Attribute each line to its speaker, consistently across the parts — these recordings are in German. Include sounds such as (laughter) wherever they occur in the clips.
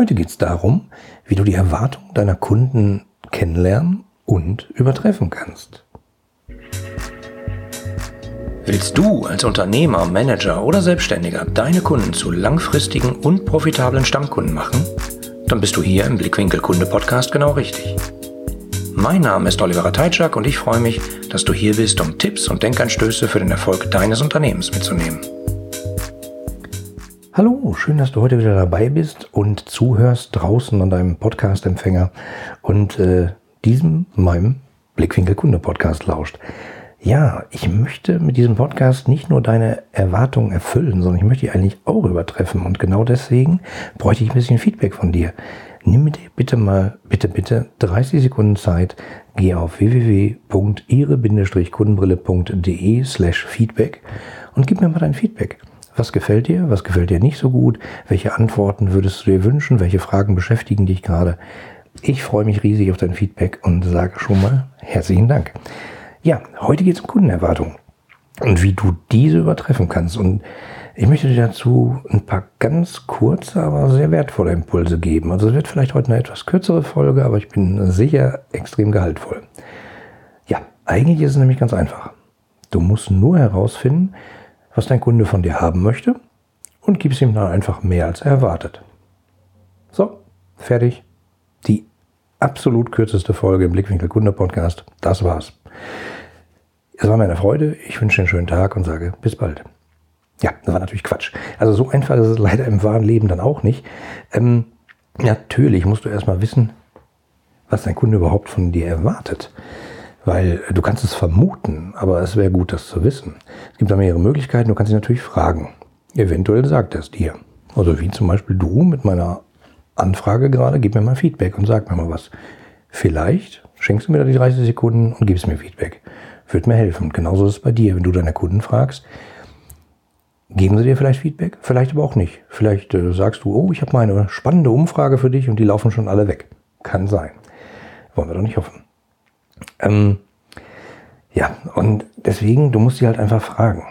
Speaker 1: Heute geht es darum, wie du die Erwartungen deiner Kunden kennenlernen und übertreffen kannst. Willst du als Unternehmer, Manager oder Selbstständiger deine Kunden zu langfristigen und profitablen Stammkunden machen? Dann bist du hier im Blickwinkel Kunde Podcast genau richtig. Mein Name ist Oliver Teitschak und ich freue mich, dass du hier bist, um Tipps und Denkanstöße für den Erfolg deines Unternehmens mitzunehmen. Hallo, schön, dass du heute wieder dabei bist und zuhörst draußen an deinem Podcast-Empfänger und äh, diesem, meinem Blickwinkel Kunde Podcast lauscht. Ja, ich möchte mit diesem Podcast nicht nur deine Erwartungen erfüllen, sondern ich möchte die eigentlich auch übertreffen. Und genau deswegen bräuchte ich ein bisschen Feedback von dir. Nimm mir bitte mal, bitte, bitte 30 Sekunden Zeit, geh auf www.ihre-kundenbrille.de slash Feedback und gib mir mal dein Feedback. Was gefällt dir? Was gefällt dir nicht so gut? Welche Antworten würdest du dir wünschen? Welche Fragen beschäftigen dich gerade? Ich freue mich riesig auf dein Feedback und sage schon mal herzlichen Dank. Ja, heute geht es um Kundenerwartungen und wie du diese übertreffen kannst. Und ich möchte dir dazu ein paar ganz kurze, aber sehr wertvolle Impulse geben. Also es wird vielleicht heute eine etwas kürzere Folge, aber ich bin sicher extrem gehaltvoll. Ja, eigentlich ist es nämlich ganz einfach. Du musst nur herausfinden, was dein Kunde von dir haben möchte und gibst ihm dann einfach mehr als er erwartet. So, fertig. Die absolut kürzeste Folge im Blickwinkel Kunde Podcast. Das war's. Es war mir eine Freude. Ich wünsche dir einen schönen Tag und sage bis bald. Ja, das war natürlich Quatsch. Also so einfach ist es leider im wahren Leben dann auch nicht. Ähm, natürlich musst du erstmal wissen, was dein Kunde überhaupt von dir erwartet. Weil du kannst es vermuten, aber es wäre gut, das zu wissen. Es gibt da mehrere Möglichkeiten. Du kannst ihn natürlich fragen. Eventuell sagt er es dir. Also wie zum Beispiel du mit meiner Anfrage gerade, gib mir mal Feedback und sag mir mal was. Vielleicht schenkst du mir da die 30 Sekunden und gibst mir Feedback. Wird mir helfen. genauso ist es bei dir, wenn du deine Kunden fragst. Geben sie dir vielleicht Feedback? Vielleicht aber auch nicht. Vielleicht äh, sagst du, oh, ich habe mal eine spannende Umfrage für dich und die laufen schon alle weg. Kann sein. Wollen wir doch nicht hoffen. Ähm, ja, und deswegen, du musst sie halt einfach fragen.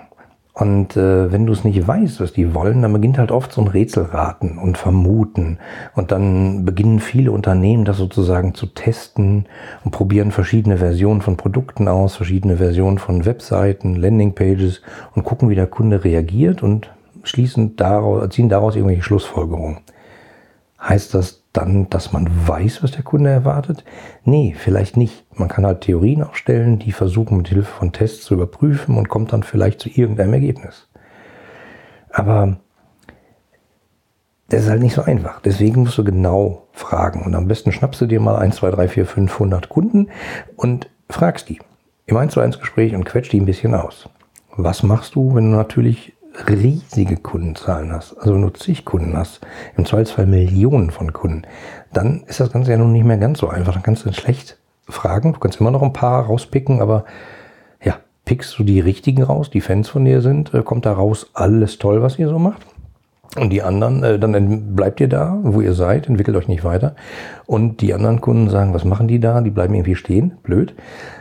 Speaker 1: Und äh, wenn du es nicht weißt, was die wollen, dann beginnt halt oft so ein Rätselraten und Vermuten. Und dann beginnen viele Unternehmen das sozusagen zu testen und probieren verschiedene Versionen von Produkten aus, verschiedene Versionen von Webseiten, Landingpages und gucken, wie der Kunde reagiert und schließen daraus, ziehen daraus irgendwelche Schlussfolgerungen. Heißt das dann, dass man weiß, was der Kunde erwartet? Nee, vielleicht nicht. Man kann halt Theorien aufstellen, die versuchen mit Hilfe von Tests zu überprüfen und kommt dann vielleicht zu irgendeinem Ergebnis. Aber das ist halt nicht so einfach. Deswegen musst du genau fragen. Und am besten schnappst du dir mal 1, 2, 3, 4, 500 Kunden und fragst die im 1 zu 1 Gespräch und quetscht die ein bisschen aus. Was machst du, wenn du natürlich riesige Kundenzahlen hast, also nur zig Kunden hast, im Zweifelsfall Millionen von Kunden, dann ist das Ganze ja nun nicht mehr ganz so einfach. Dann kannst du schlecht fragen. Du kannst immer noch ein paar rauspicken, aber ja, pickst du die richtigen raus, die Fans von dir sind, äh, kommt da raus alles toll, was ihr so macht. Und die anderen, äh, dann bleibt ihr da, wo ihr seid, entwickelt euch nicht weiter. Und die anderen Kunden sagen, was machen die da? Die bleiben irgendwie stehen, blöd.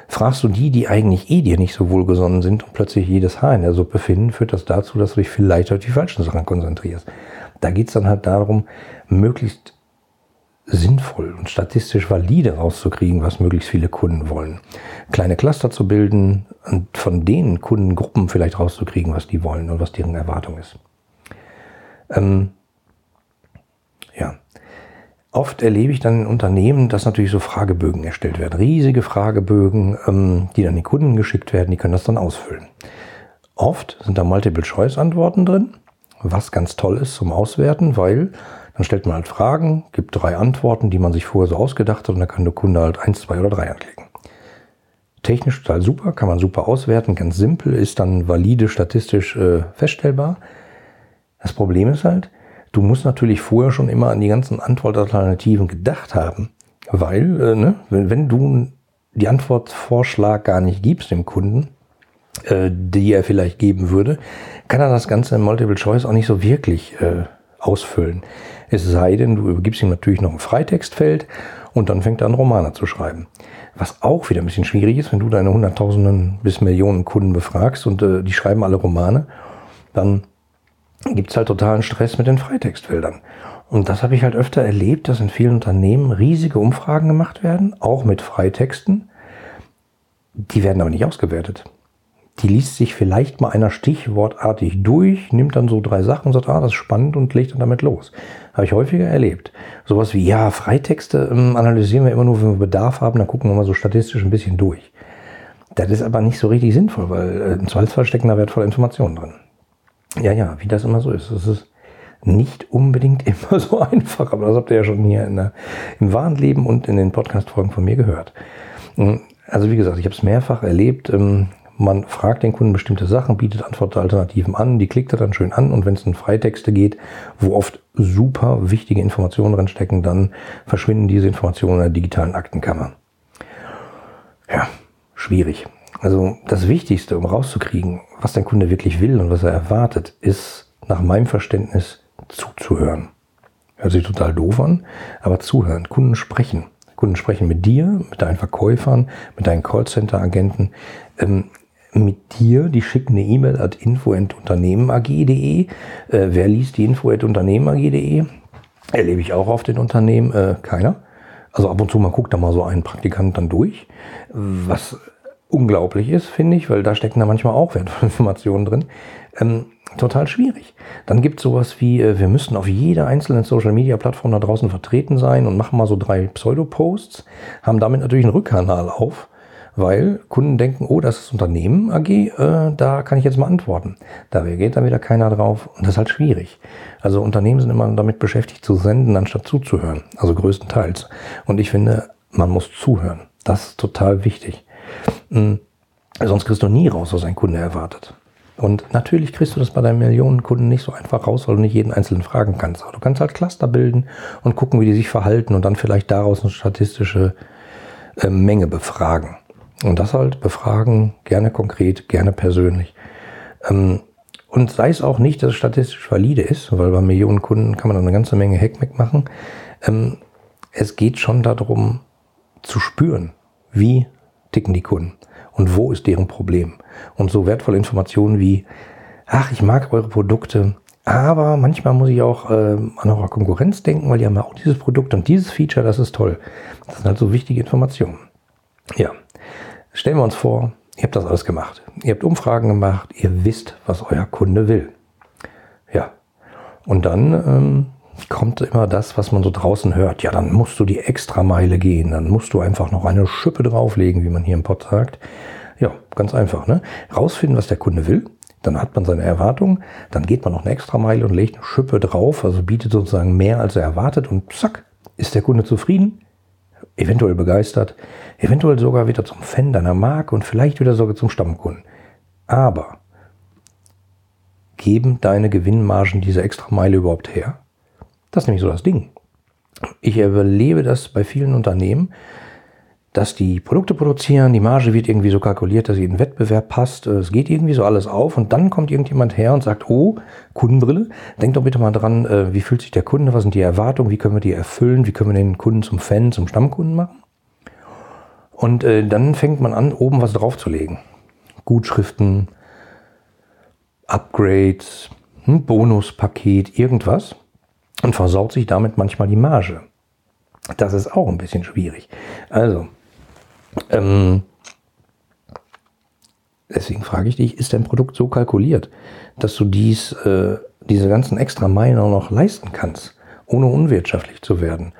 Speaker 1: Fragst du die, die eigentlich eh dir nicht so wohlgesonnen sind und plötzlich jedes Haar in der Suppe finden, führt das dazu, dass du dich vielleicht auf die falschen Sachen konzentrierst. Da geht's dann halt darum, möglichst sinnvoll und statistisch valide rauszukriegen, was möglichst viele Kunden wollen. Kleine Cluster zu bilden und von den Kundengruppen vielleicht rauszukriegen, was die wollen und was deren Erwartung ist. Ähm, ja. Oft erlebe ich dann in Unternehmen, dass natürlich so Fragebögen erstellt werden. Riesige Fragebögen, ähm, die dann den Kunden geschickt werden, die können das dann ausfüllen. Oft sind da Multiple-Choice-Antworten drin, was ganz toll ist zum Auswerten, weil dann stellt man halt Fragen, gibt drei Antworten, die man sich vorher so ausgedacht hat und dann kann der Kunde halt eins, zwei oder drei anklicken. Technisch total super, kann man super auswerten, ganz simpel, ist dann valide statistisch äh, feststellbar. Das Problem ist halt, du musst natürlich vorher schon immer an die ganzen Antwortalternativen gedacht haben. Weil, äh, ne, wenn, wenn du die Antwortvorschlag gar nicht gibst dem Kunden, äh, die er vielleicht geben würde, kann er das Ganze in Multiple Choice auch nicht so wirklich äh, ausfüllen. Es sei denn, du übergibst ihm natürlich noch ein Freitextfeld und dann fängt er an, Romane zu schreiben. Was auch wieder ein bisschen schwierig ist, wenn du deine Hunderttausenden bis Millionen Kunden befragst und äh, die schreiben alle Romane, dann gibt es halt totalen Stress mit den Freitextfeldern. Und das habe ich halt öfter erlebt, dass in vielen Unternehmen riesige Umfragen gemacht werden, auch mit Freitexten. Die werden aber nicht ausgewertet. Die liest sich vielleicht mal einer stichwortartig durch, nimmt dann so drei Sachen und sagt, ah, das ist spannend und legt dann damit los. Habe ich häufiger erlebt. Sowas wie, ja, Freitexte ähm, analysieren wir immer nur, wenn wir Bedarf haben, dann gucken wir mal so statistisch ein bisschen durch. Das ist aber nicht so richtig sinnvoll, weil äh, im Zweifelsfall stecken da wertvolle Informationen drin. Ja, ja, wie das immer so ist. Es ist nicht unbedingt (laughs) immer so einfach, aber das habt ihr ja schon hier der, im wahren Leben und in den Podcast-Folgen von mir gehört. Hm, also wie gesagt, ich habe es mehrfach erlebt. Ähm, man fragt den Kunden bestimmte Sachen, bietet Antwortalternativen an, die klickt er dann schön an und wenn es in Freitexte geht, wo oft super wichtige Informationen drin stecken, dann verschwinden diese Informationen in der digitalen Aktenkammer. Ja, schwierig. Also das Wichtigste, um rauszukriegen, was dein Kunde wirklich will und was er erwartet, ist nach meinem Verständnis zuzuhören. Hört sich total doof an, aber zuhören, Kunden sprechen. Kunden sprechen mit dir, mit deinen Verkäufern, mit deinen Callcenter-Agenten. Ähm, mit dir, die schicken eine E-Mail at info.unternehmenag.de. Äh, wer liest die info.unternehmenag.de? Erlebe ich auch auf den Unternehmen, äh, keiner. Also ab und zu mal guckt da mal so ein Praktikant dann durch, was unglaublich ist, finde ich, weil da stecken da manchmal auch wertvolle (laughs) Informationen drin. Ähm, total schwierig. Dann gibt es sowas wie, äh, wir müssten auf jeder einzelnen Social-Media-Plattform da draußen vertreten sein und machen mal so drei Pseudo-Posts, haben damit natürlich einen Rückkanal auf weil Kunden denken, oh, das ist Unternehmen AG, äh, da kann ich jetzt mal antworten. Da reagiert dann wieder keiner drauf und das ist halt schwierig. Also Unternehmen sind immer damit beschäftigt zu senden, anstatt zuzuhören, also größtenteils. Und ich finde, man muss zuhören. Das ist total wichtig. Mhm. Sonst kriegst du nie raus, was ein Kunde erwartet. Und natürlich kriegst du das bei deinen Millionen Kunden nicht so einfach raus, weil du nicht jeden einzelnen fragen kannst. Aber du kannst halt Cluster bilden und gucken, wie die sich verhalten und dann vielleicht daraus eine statistische äh, Menge befragen. Und das halt befragen, gerne konkret, gerne persönlich. Ähm, und sei es auch nicht, dass es statistisch valide ist, weil bei Millionen Kunden kann man dann eine ganze Menge Hackmack machen. Ähm, es geht schon darum zu spüren, wie ticken die Kunden und wo ist deren Problem. Und so wertvolle Informationen wie, ach, ich mag eure Produkte, aber manchmal muss ich auch äh, an eure Konkurrenz denken, weil die haben ja auch dieses Produkt und dieses Feature, das ist toll. Das sind halt so wichtige Informationen. Ja, Stellen wir uns vor, ihr habt das alles gemacht. Ihr habt Umfragen gemacht, ihr wisst, was euer Kunde will. Ja. Und dann ähm, kommt immer das, was man so draußen hört. Ja, dann musst du die Extrameile gehen, dann musst du einfach noch eine Schippe drauflegen, wie man hier im Pod sagt. Ja, ganz einfach. Ne? Rausfinden, was der Kunde will. Dann hat man seine Erwartungen, dann geht man noch eine Extrameile und legt eine Schippe drauf, also bietet sozusagen mehr, als er erwartet und zack, ist der Kunde zufrieden, eventuell begeistert, eventuell sogar wieder zum Fan deiner Marke und vielleicht wieder sogar zum Stammkunden. Aber geben deine Gewinnmargen diese extra Meile überhaupt her? Das ist nämlich so das Ding. Ich erlebe das bei vielen Unternehmen, dass die Produkte produzieren, die Marge wird irgendwie so kalkuliert, dass sie in den Wettbewerb passt. Es geht irgendwie so alles auf und dann kommt irgendjemand her und sagt, oh, Kundenbrille, denk doch bitte mal dran, äh, wie fühlt sich der Kunde, was sind die Erwartungen, wie können wir die erfüllen, wie können wir den Kunden zum Fan, zum Stammkunden machen. Und äh, dann fängt man an, oben was draufzulegen. Gutschriften, Upgrades, ein Bonuspaket, irgendwas und versaut sich damit manchmal die Marge. Das ist auch ein bisschen schwierig. Also, ähm, deswegen frage ich dich, ist dein Produkt so kalkuliert, dass du dies, äh, diese ganzen extra Meilen auch noch leisten kannst, ohne unwirtschaftlich zu werden?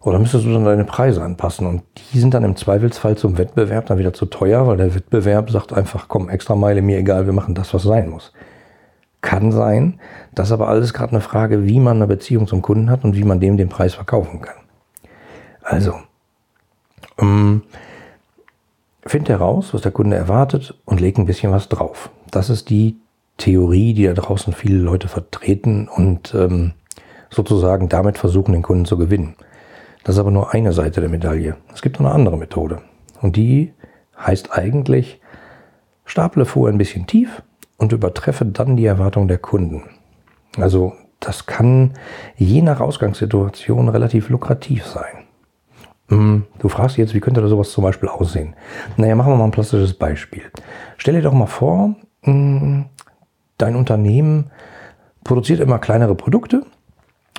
Speaker 1: Oder müsstest du dann deine Preise anpassen? Und die sind dann im Zweifelsfall zum Wettbewerb dann wieder zu teuer, weil der Wettbewerb sagt einfach, komm, extra Meile, mir egal, wir machen das, was sein muss. Kann sein, das ist aber alles gerade eine Frage, wie man eine Beziehung zum Kunden hat und wie man dem den Preis verkaufen kann. Also, ähm, Find heraus, was der Kunde erwartet und leg ein bisschen was drauf. Das ist die Theorie, die da draußen viele Leute vertreten und ähm, sozusagen damit versuchen, den Kunden zu gewinnen. Das ist aber nur eine Seite der Medaille. Es gibt noch eine andere Methode. Und die heißt eigentlich, staple vorher ein bisschen tief und übertreffe dann die Erwartung der Kunden. Also das kann je nach Ausgangssituation relativ lukrativ sein. Hm, du fragst jetzt, wie könnte da sowas zum Beispiel aussehen? Naja, machen wir mal ein plastisches Beispiel. Stell dir doch mal vor, hm, dein Unternehmen produziert immer kleinere Produkte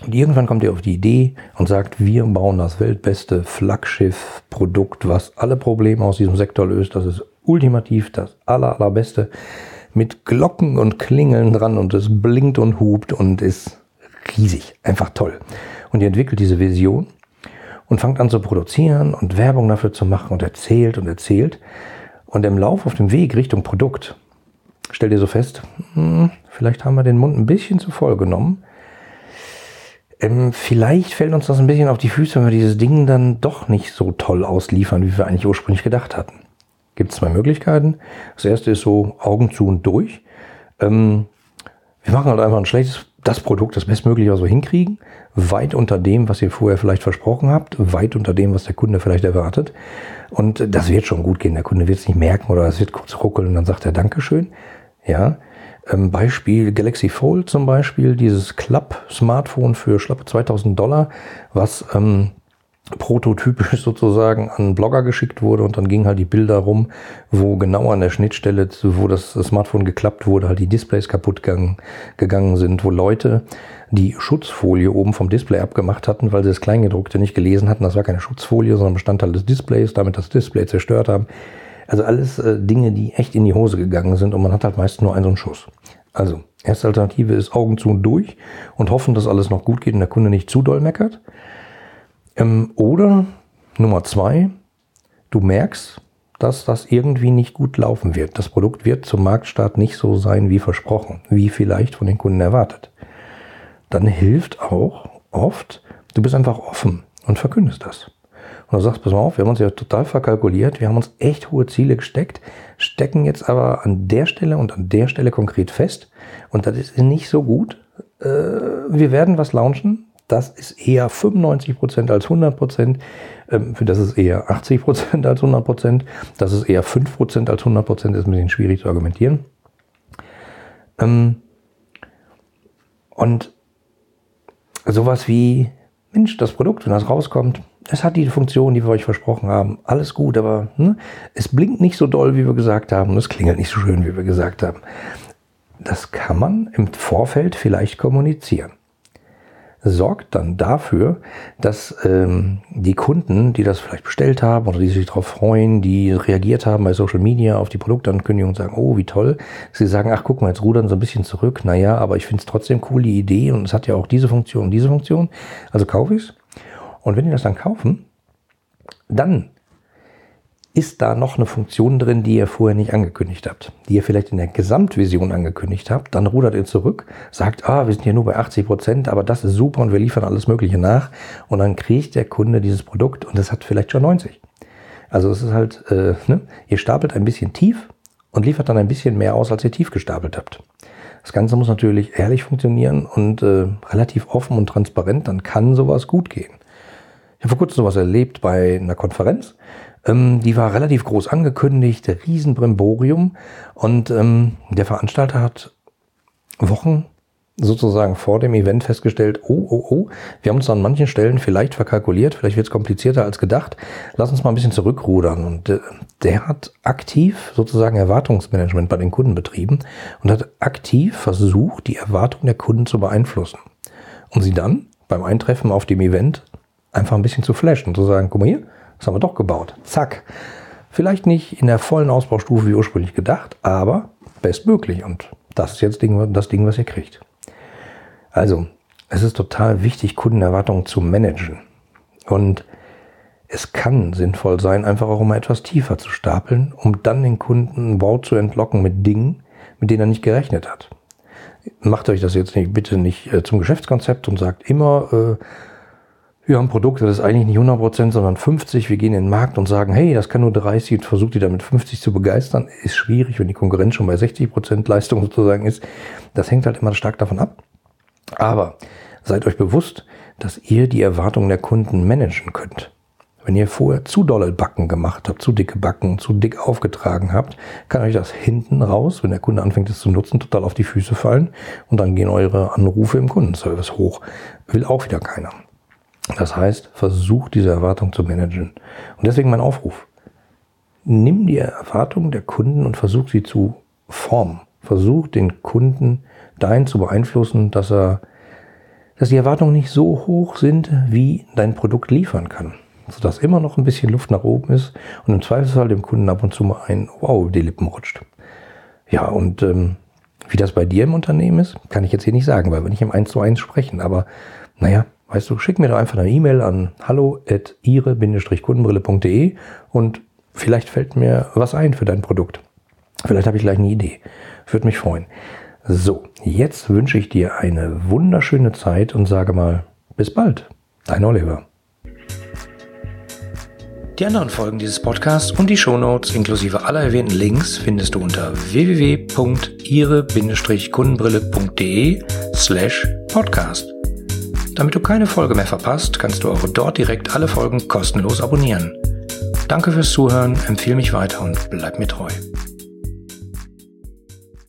Speaker 1: Und irgendwann kommt ihr auf die Idee und sagt, wir bauen das weltbeste Flaggschiff-Produkt, was alle Probleme aus diesem Sektor löst. Das ist ultimativ das aller, allerbeste mit Glocken und Klingeln dran und es blinkt und hupt und ist riesig, einfach toll. Und ihr entwickelt diese Vision und fangt an zu produzieren und Werbung dafür zu machen und erzählt und erzählt. Und im Lauf auf dem Weg Richtung Produkt stellt ihr so fest, hm, vielleicht haben wir den Mund ein bisschen zu voll genommen. Ähm, vielleicht fällt uns das ein bisschen auf die Füße, wenn wir dieses Ding dann doch nicht so toll ausliefern, wie wir eigentlich ursprünglich gedacht hatten. Gibt es zwei Möglichkeiten. Das erste ist so Augen zu und durch. Ähm, wir machen halt einfach ein schlechtes, das Produkt, das bestmögliche, was wir hinkriegen, weit unter dem, was ihr vorher vielleicht versprochen habt, weit unter dem, was der Kunde vielleicht erwartet. Und das wird schon gut gehen. Der Kunde wird es nicht merken oder es wird kurz ruckeln und dann sagt er Dankeschön. Ja. Ähm, Beispiel Galaxy Fold zum Beispiel, dieses Club-Smartphone für schlappe 2000 Dollar, was ähm, prototypisch (laughs) sozusagen an Blogger geschickt wurde und dann gingen halt die Bilder rum, wo genau an der Schnittstelle, wo das Smartphone geklappt wurde, halt die Displays kaputt gegangen, gegangen sind, wo Leute die Schutzfolie oben vom Display abgemacht hatten, weil sie das Kleingedruckte nicht gelesen hatten. Das war keine Schutzfolie, sondern Bestandteil des Displays, damit das Display zerstört haben. Also alles äh, Dinge, die echt in die Hose gegangen sind und man hat halt meist nur einen so einen Schuss. Also, erste Alternative ist Augen zu und durch und hoffen, dass alles noch gut geht und der Kunde nicht zu doll meckert. Ähm, oder Nummer zwei, du merkst, dass das irgendwie nicht gut laufen wird. Das Produkt wird zum Marktstart nicht so sein wie versprochen, wie vielleicht von den Kunden erwartet. Dann hilft auch oft, du bist einfach offen und verkündest das. Und du sagst, pass mal auf, wir haben uns ja total verkalkuliert, wir haben uns echt hohe Ziele gesteckt, stecken jetzt aber an der Stelle und an der Stelle konkret fest und das ist nicht so gut. Äh, wir werden was launchen, das ist eher 95% als 100%. Ähm, für das ist eher 80% als 100%. Das ist eher 5% als 100%. Ist ein bisschen schwierig zu argumentieren. Ähm, und sowas wie, Mensch, das Produkt, wenn das rauskommt, es hat die Funktion, die wir euch versprochen haben. Alles gut, aber ne, es blinkt nicht so doll, wie wir gesagt haben. Es klingelt nicht so schön, wie wir gesagt haben. Das kann man im Vorfeld vielleicht kommunizieren sorgt dann dafür, dass ähm, die Kunden, die das vielleicht bestellt haben oder die sich darauf freuen, die reagiert haben bei Social Media auf die Produktankündigung und sagen, oh, wie toll, sie sagen, ach, guck mal, jetzt rudern so ein bisschen zurück. Naja, aber ich finde es trotzdem cool, die Idee und es hat ja auch diese Funktion und diese Funktion. Also kaufe ich es. Und wenn die das dann kaufen, dann ist da noch eine Funktion drin, die ihr vorher nicht angekündigt habt, die ihr vielleicht in der Gesamtvision angekündigt habt, dann rudert ihr zurück, sagt, ah, wir sind hier nur bei 80 Prozent, aber das ist super und wir liefern alles Mögliche nach und dann kriegt der Kunde dieses Produkt und es hat vielleicht schon 90. Also es ist halt, äh, ne? ihr stapelt ein bisschen tief und liefert dann ein bisschen mehr aus, als ihr tief gestapelt habt. Das Ganze muss natürlich ehrlich funktionieren und äh, relativ offen und transparent, dann kann sowas gut gehen. Ich habe vor kurzem sowas erlebt bei einer Konferenz. Ähm, die war relativ groß angekündigt, Riesenbrimborium. Und ähm, der Veranstalter hat Wochen sozusagen vor dem Event festgestellt, oh, oh, oh, wir haben uns an manchen Stellen vielleicht verkalkuliert, vielleicht wird es komplizierter als gedacht, lass uns mal ein bisschen zurückrudern. Und äh, der hat aktiv sozusagen Erwartungsmanagement bei den Kunden betrieben und hat aktiv versucht, die Erwartungen der Kunden zu beeinflussen. Und sie dann beim Eintreffen auf dem Event einfach ein bisschen zu flashen zu sagen, guck mal hier, das haben wir doch gebaut. Zack. Vielleicht nicht in der vollen Ausbaustufe wie ursprünglich gedacht, aber bestmöglich. Und das ist jetzt das Ding, was ihr kriegt. Also, es ist total wichtig, Kundenerwartungen zu managen. Und es kann sinnvoll sein, einfach auch mal etwas tiefer zu stapeln, um dann den Kunden Wow zu entlocken mit Dingen, mit denen er nicht gerechnet hat. Macht euch das jetzt nicht, bitte nicht äh, zum Geschäftskonzept und sagt immer, äh, wir haben Produkte, das ist eigentlich nicht 100%, sondern 50. Wir gehen in den Markt und sagen, hey, das kann nur 30 und versucht die damit 50 zu begeistern. Ist schwierig, wenn die Konkurrenz schon bei 60% Leistung (laughs) sozusagen ist. Das hängt halt immer stark davon ab. Aber seid euch bewusst, dass ihr die Erwartungen der Kunden managen könnt. Wenn ihr vorher zu dolle Backen gemacht habt, zu dicke Backen, zu dick aufgetragen habt, kann euch das hinten raus, wenn der Kunde anfängt es zu nutzen, total auf die Füße fallen und dann gehen eure Anrufe im Kundenservice hoch. Will auch wieder keiner. Das heißt, versuch diese Erwartung zu managen. Und deswegen mein Aufruf. Nimm die Erwartungen der Kunden und versuch sie zu formen. Versuch den Kunden dahin zu beeinflussen, dass er dass die Erwartungen nicht so hoch sind, wie dein Produkt liefern kann. Sodass immer noch ein bisschen Luft nach oben ist und im Zweifelsfall dem Kunden ab und zu mal ein Wow, die Lippen rutscht. Ja, und ähm, wie das bei dir im Unternehmen ist, kann ich jetzt hier nicht sagen, weil wir nicht im 1 zu 1 sprechen. Aber naja, weißt du, schick mir doch einfach eine E-Mail an hallo.ire-kundenbrille.de und vielleicht fällt mir was ein für dein Produkt. Vielleicht habe ich gleich eine Idee. Würde mich freuen. So, jetzt wünsche ich dir eine wunderschöne Zeit und sage mal, bis bald. Dein Oliver. Die anderen Folgen dieses Podcasts und die Shownotes inklusive aller erwähnten Links findest du unter www.ire-kundenbrille.de slash podcast. Damit du keine Folge mehr verpasst, kannst du auch dort direkt alle Folgen kostenlos abonnieren. Danke fürs Zuhören, empfehle mich weiter und bleib mir treu.